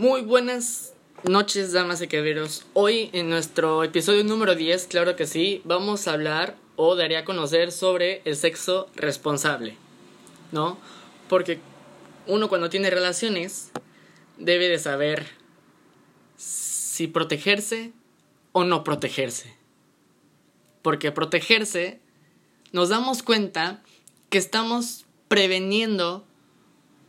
Muy buenas noches, damas y caballeros. Hoy en nuestro episodio número 10, claro que sí, vamos a hablar o daré a conocer sobre el sexo responsable. ¿No? Porque uno cuando tiene relaciones debe de saber si protegerse o no protegerse. Porque protegerse nos damos cuenta que estamos preveniendo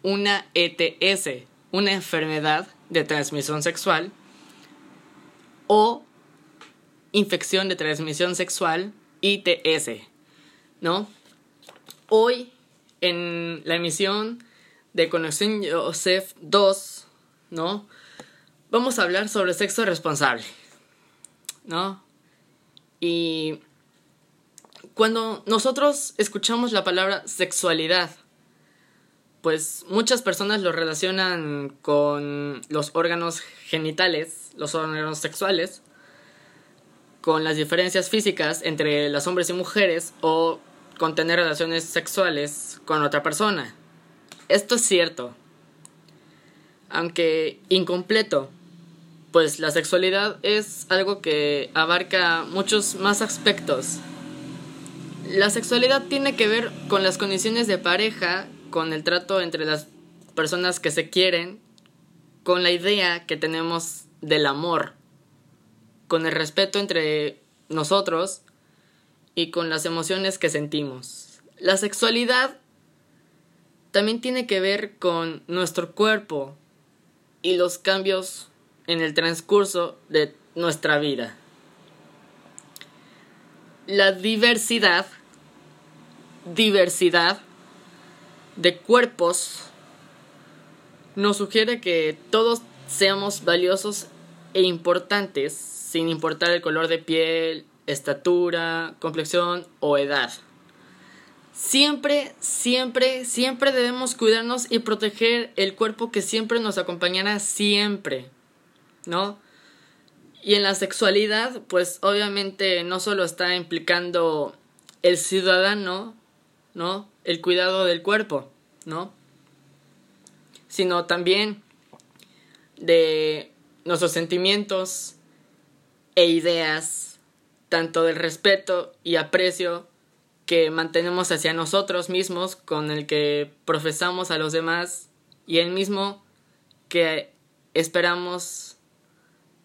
una ETS, una enfermedad de transmisión sexual o infección de transmisión sexual ITS, ¿no? Hoy en la emisión de Conexión Joseph 2, ¿no? Vamos a hablar sobre sexo responsable, ¿no? Y cuando nosotros escuchamos la palabra sexualidad, pues muchas personas lo relacionan con los órganos genitales, los órganos sexuales, con las diferencias físicas entre los hombres y mujeres o con tener relaciones sexuales con otra persona. Esto es cierto, aunque incompleto, pues la sexualidad es algo que abarca muchos más aspectos. La sexualidad tiene que ver con las condiciones de pareja con el trato entre las personas que se quieren, con la idea que tenemos del amor, con el respeto entre nosotros y con las emociones que sentimos. La sexualidad también tiene que ver con nuestro cuerpo y los cambios en el transcurso de nuestra vida. La diversidad, diversidad de cuerpos nos sugiere que todos seamos valiosos e importantes sin importar el color de piel, estatura, complexión o edad. Siempre, siempre, siempre debemos cuidarnos y proteger el cuerpo que siempre nos acompañará siempre, ¿no? Y en la sexualidad, pues obviamente no solo está implicando el ciudadano, ¿no? El cuidado del cuerpo, ¿no? Sino también de nuestros sentimientos e ideas, tanto del respeto y aprecio que mantenemos hacia nosotros mismos, con el que profesamos a los demás y el mismo que esperamos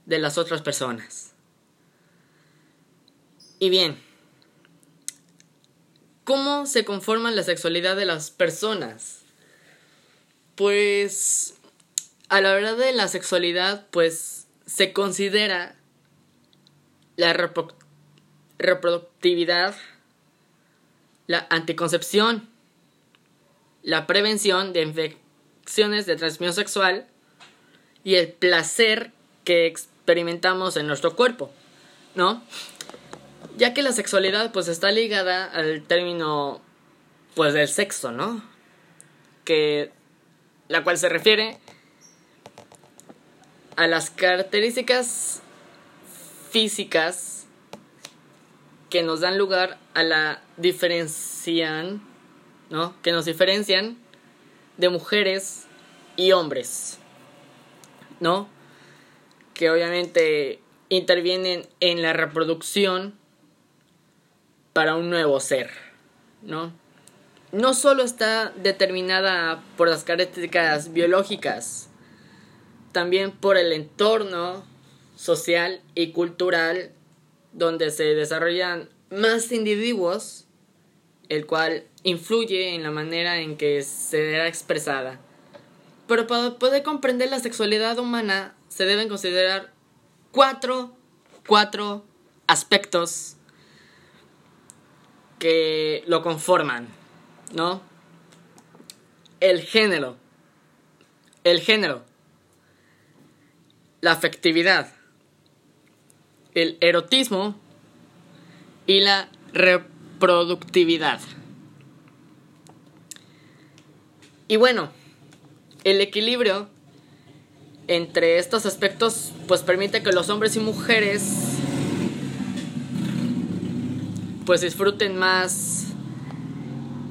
de las otras personas. Y bien, ¿Cómo se conforma la sexualidad de las personas? Pues a la hora de la sexualidad, pues se considera la reproductividad, la anticoncepción, la prevención de infecciones de transmisión sexual y el placer que experimentamos en nuestro cuerpo, ¿no? Ya que la sexualidad pues está ligada al término pues del sexo, ¿no? Que la cual se refiere a las características físicas que nos dan lugar a la diferencian, ¿no? Que nos diferencian de mujeres y hombres, ¿no? Que obviamente intervienen en la reproducción para un nuevo ser, ¿no? No solo está determinada por las características biológicas, también por el entorno social y cultural donde se desarrollan más individuos, el cual influye en la manera en que se será expresada. Pero para poder comprender la sexualidad humana se deben considerar cuatro, cuatro aspectos que lo conforman, ¿no? El género, el género, la afectividad, el erotismo y la reproductividad. Y bueno, el equilibrio entre estos aspectos pues permite que los hombres y mujeres pues disfruten más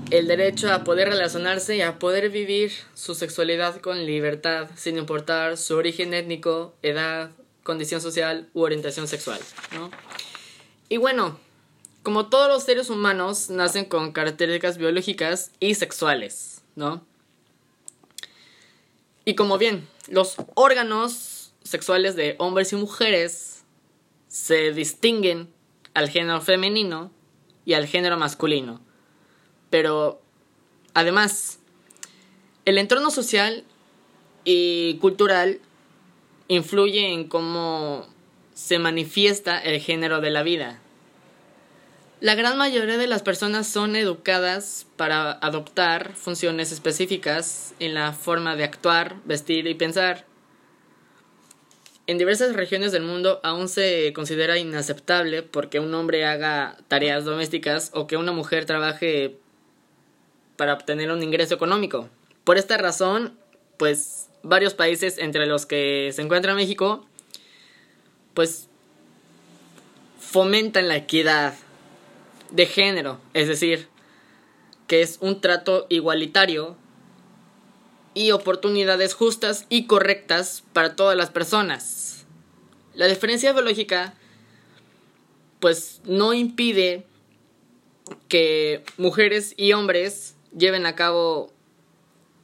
el derecho a poder relacionarse y a poder vivir su sexualidad con libertad, sin importar su origen étnico, edad, condición social u orientación sexual. ¿no? Y bueno, como todos los seres humanos nacen con características biológicas y sexuales, ¿no? Y como bien, los órganos sexuales de hombres y mujeres se distinguen al género femenino y al género masculino. Pero además, el entorno social y cultural influye en cómo se manifiesta el género de la vida. La gran mayoría de las personas son educadas para adoptar funciones específicas en la forma de actuar, vestir y pensar. En diversas regiones del mundo aún se considera inaceptable porque un hombre haga tareas domésticas o que una mujer trabaje para obtener un ingreso económico. Por esta razón, pues varios países entre los que se encuentra México, pues fomentan la equidad de género, es decir, que es un trato igualitario y oportunidades justas y correctas para todas las personas. La diferencia biológica pues no impide que mujeres y hombres lleven a cabo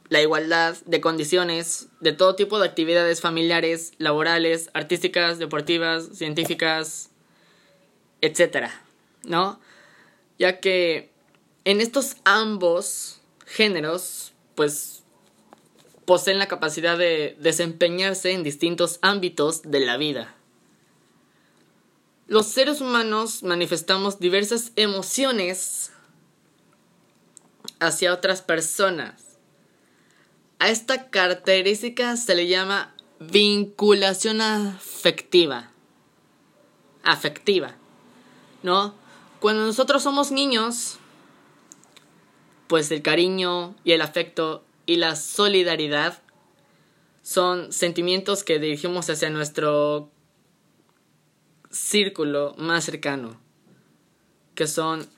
la igualdad de condiciones de todo tipo de actividades familiares, laborales, artísticas, deportivas, científicas, etcétera, ¿no? Ya que en estos ambos géneros, pues poseen la capacidad de desempeñarse en distintos ámbitos de la vida. Los seres humanos manifestamos diversas emociones hacia otras personas. A esta característica se le llama vinculación afectiva. Afectiva. ¿No? Cuando nosotros somos niños, pues el cariño y el afecto y la solidaridad son sentimientos que dirigimos hacia nuestro círculo más cercano, que son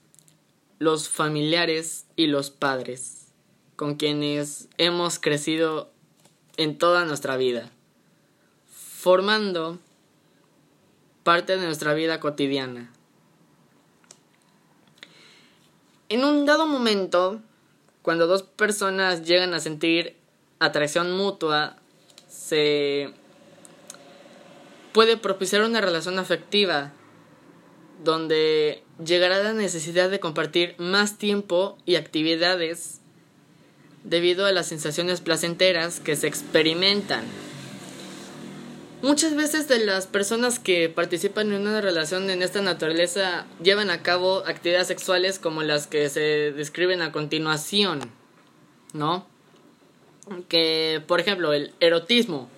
los familiares y los padres, con quienes hemos crecido en toda nuestra vida, formando parte de nuestra vida cotidiana. En un dado momento, cuando dos personas llegan a sentir atracción mutua, se puede propiciar una relación afectiva donde llegará la necesidad de compartir más tiempo y actividades debido a las sensaciones placenteras que se experimentan. Muchas veces de las personas que participan en una relación en esta naturaleza llevan a cabo actividades sexuales como las que se describen a continuación, ¿no? Que, por ejemplo, el erotismo,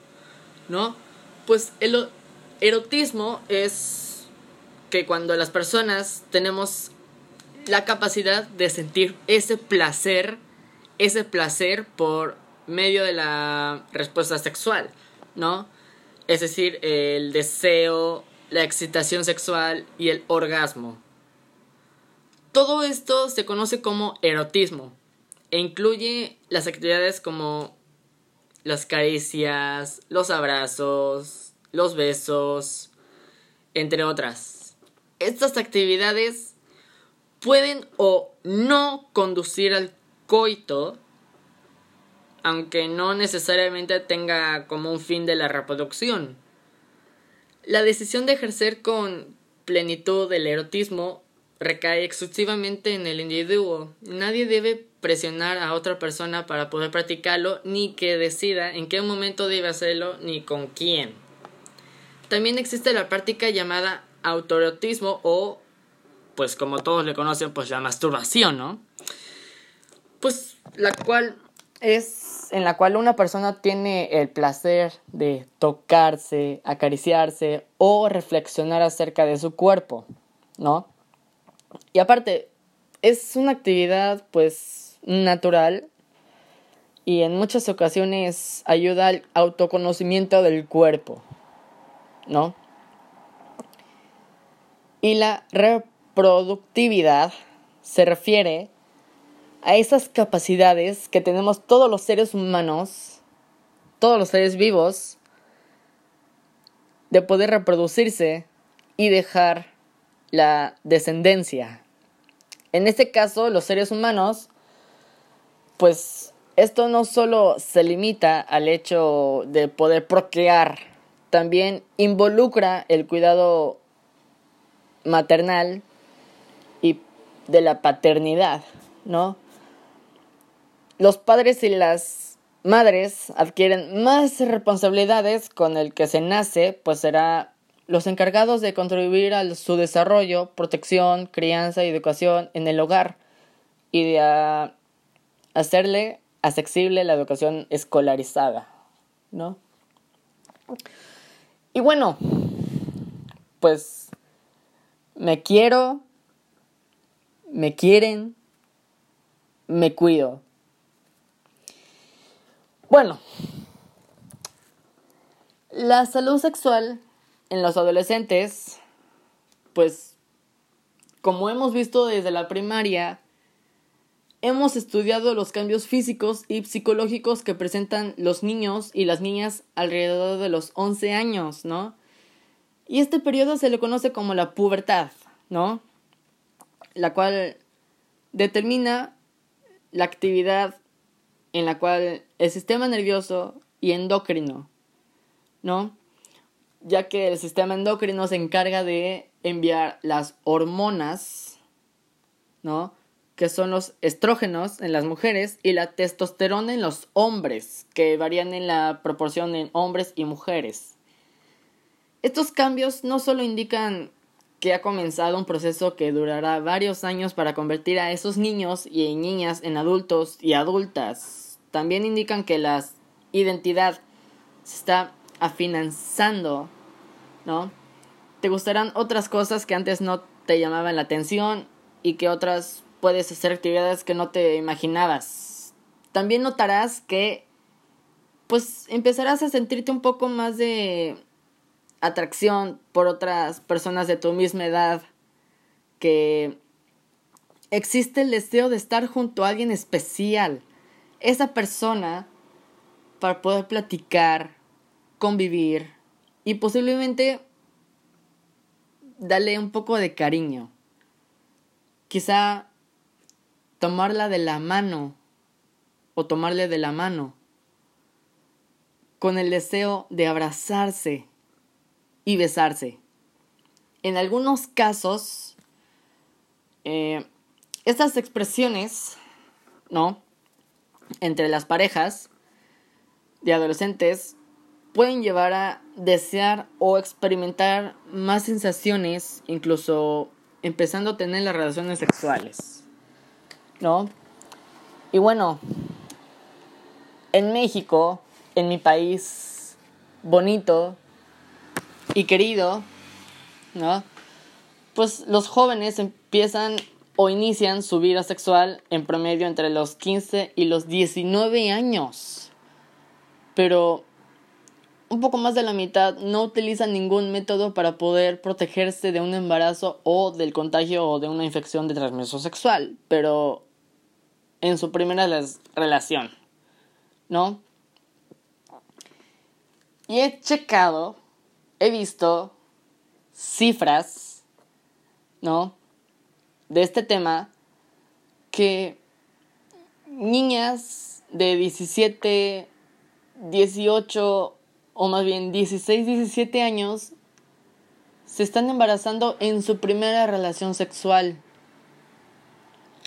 ¿no? Pues el erotismo es que cuando las personas tenemos la capacidad de sentir ese placer, ese placer por medio de la respuesta sexual, ¿no? Es decir, el deseo, la excitación sexual y el orgasmo. Todo esto se conoce como erotismo e incluye las actividades como las caricias, los abrazos, los besos, entre otras. Estas actividades pueden o no conducir al coito, aunque no necesariamente tenga como un fin de la reproducción. La decisión de ejercer con plenitud el erotismo recae exclusivamente en el individuo. Nadie debe presionar a otra persona para poder practicarlo, ni que decida en qué momento debe hacerlo, ni con quién. También existe la práctica llamada autoerotismo o, pues como todos le conocen, pues la masturbación, ¿no? Pues la cual es en la cual una persona tiene el placer de tocarse, acariciarse o reflexionar acerca de su cuerpo, ¿no? Y aparte, es una actividad pues natural y en muchas ocasiones ayuda al autoconocimiento del cuerpo, ¿no? Y la reproductividad se refiere a esas capacidades que tenemos todos los seres humanos, todos los seres vivos, de poder reproducirse y dejar la descendencia. En este caso, los seres humanos, pues esto no solo se limita al hecho de poder procrear, también involucra el cuidado maternal y de la paternidad, ¿no? Los padres y las madres adquieren más responsabilidades con el que se nace, pues será los encargados de contribuir a su desarrollo, protección, crianza y educación en el hogar y de hacerle accesible la educación escolarizada, ¿no? Y bueno, pues me quiero, me quieren, me cuido. Bueno, la salud sexual en los adolescentes, pues como hemos visto desde la primaria, hemos estudiado los cambios físicos y psicológicos que presentan los niños y las niñas alrededor de los 11 años, ¿no? Y este periodo se le conoce como la pubertad, ¿no? La cual determina la actividad en la cual el sistema nervioso y endocrino, ¿no? Ya que el sistema endocrino se encarga de enviar las hormonas, ¿no? Que son los estrógenos en las mujeres y la testosterona en los hombres, que varían en la proporción en hombres y mujeres. Estos cambios no solo indican que ha comenzado un proceso que durará varios años para convertir a esos niños y niñas en adultos y adultas, también indican que la identidad se está afinanzando, ¿no? Te gustarán otras cosas que antes no te llamaban la atención y que otras puedes hacer actividades que no te imaginabas. También notarás que pues empezarás a sentirte un poco más de atracción por otras personas de tu misma edad, que existe el deseo de estar junto a alguien especial, esa persona para poder platicar, convivir y posiblemente darle un poco de cariño. Quizá tomarla de la mano o tomarle de la mano con el deseo de abrazarse y besarse. En algunos casos, eh, estas expresiones, ¿no? Entre las parejas de adolescentes pueden llevar a desear o experimentar más sensaciones, incluso empezando a tener las relaciones sexuales, ¿no? Y bueno, en México, en mi país bonito, y querido, ¿no? Pues los jóvenes empiezan o inician su vida sexual en promedio entre los 15 y los 19 años. Pero un poco más de la mitad no utilizan ningún método para poder protegerse de un embarazo o del contagio o de una infección de transmisión sexual, pero en su primera relación, ¿no? Y he checado he visto cifras, ¿no? De este tema que niñas de 17, 18 o más bien 16, 17 años se están embarazando en su primera relación sexual.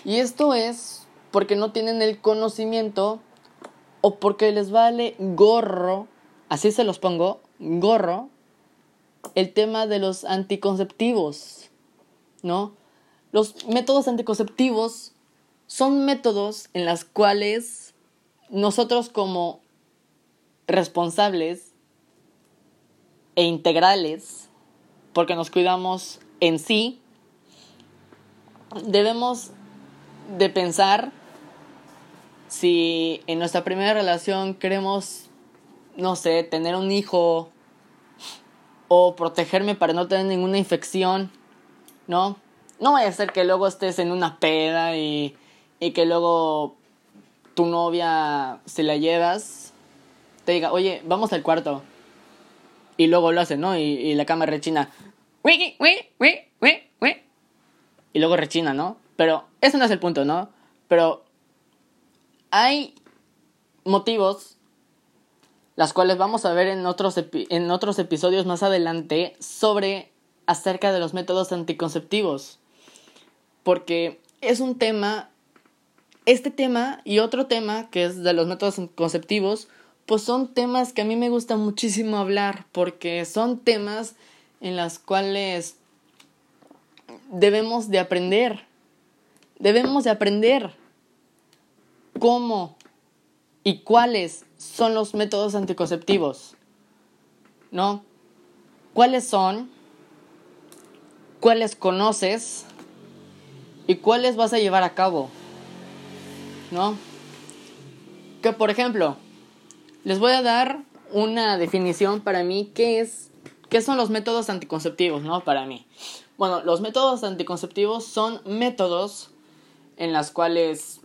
Y esto es porque no tienen el conocimiento o porque les vale gorro, así se los pongo, gorro, el tema de los anticonceptivos, ¿no? Los métodos anticonceptivos son métodos en los cuales nosotros como responsables e integrales, porque nos cuidamos en sí, debemos de pensar si en nuestra primera relación queremos, no sé, tener un hijo o protegerme para no tener ninguna infección, ¿no? No vaya a ser que luego estés en una peda y, y que luego tu novia, se la llevas, te diga, oye, vamos al cuarto. Y luego lo hace, ¿no? Y, y la cama rechina. Y luego rechina, ¿no? Pero ese no es el punto, ¿no? Pero hay motivos las cuales vamos a ver en otros, en otros episodios más adelante sobre acerca de los métodos anticonceptivos. Porque es un tema, este tema y otro tema que es de los métodos anticonceptivos, pues son temas que a mí me gusta muchísimo hablar porque son temas en los cuales debemos de aprender. Debemos de aprender cómo y cuáles son los métodos anticonceptivos. ¿No? ¿Cuáles son? ¿Cuáles conoces? ¿Y cuáles vas a llevar a cabo? ¿No? Que por ejemplo, les voy a dar una definición para mí qué es qué son los métodos anticonceptivos, ¿no? Para mí. Bueno, los métodos anticonceptivos son métodos en las cuales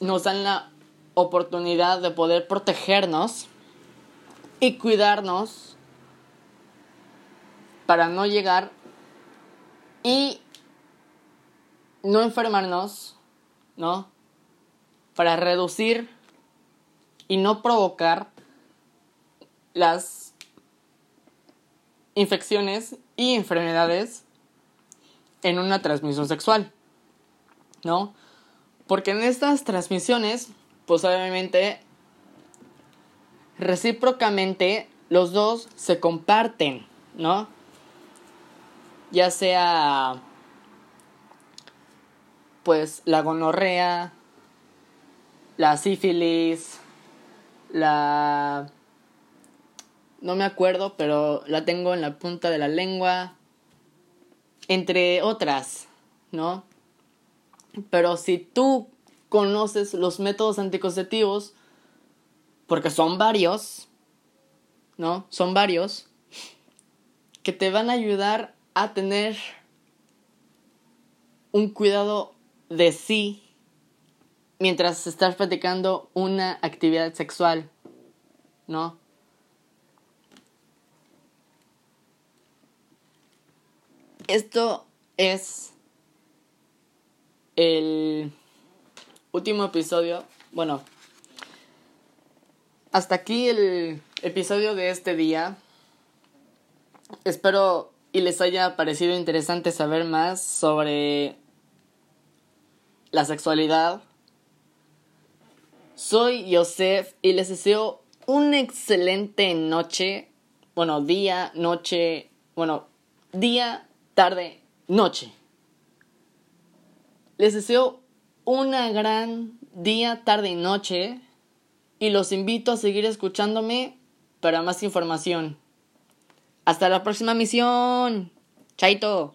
nos dan la oportunidad de poder protegernos y cuidarnos para no llegar y no enfermarnos, ¿no? Para reducir y no provocar las infecciones y enfermedades en una transmisión sexual, ¿no? Porque en estas transmisiones pues obviamente recíprocamente los dos se comparten, ¿no? Ya sea pues la gonorrea, la sífilis, la no me acuerdo, pero la tengo en la punta de la lengua, entre otras, ¿no? Pero si tú conoces los métodos anticonceptivos, porque son varios, ¿no? Son varios, que te van a ayudar a tener un cuidado de sí mientras estás practicando una actividad sexual, ¿no? Esto es el último episodio. Bueno, hasta aquí el episodio de este día. Espero y les haya parecido interesante saber más sobre la sexualidad. Soy Joseph y les deseo una excelente noche. Bueno, día, noche. Bueno, día, tarde, noche. Les deseo una gran día, tarde y noche y los invito a seguir escuchándome para más información. Hasta la próxima misión. Chaito.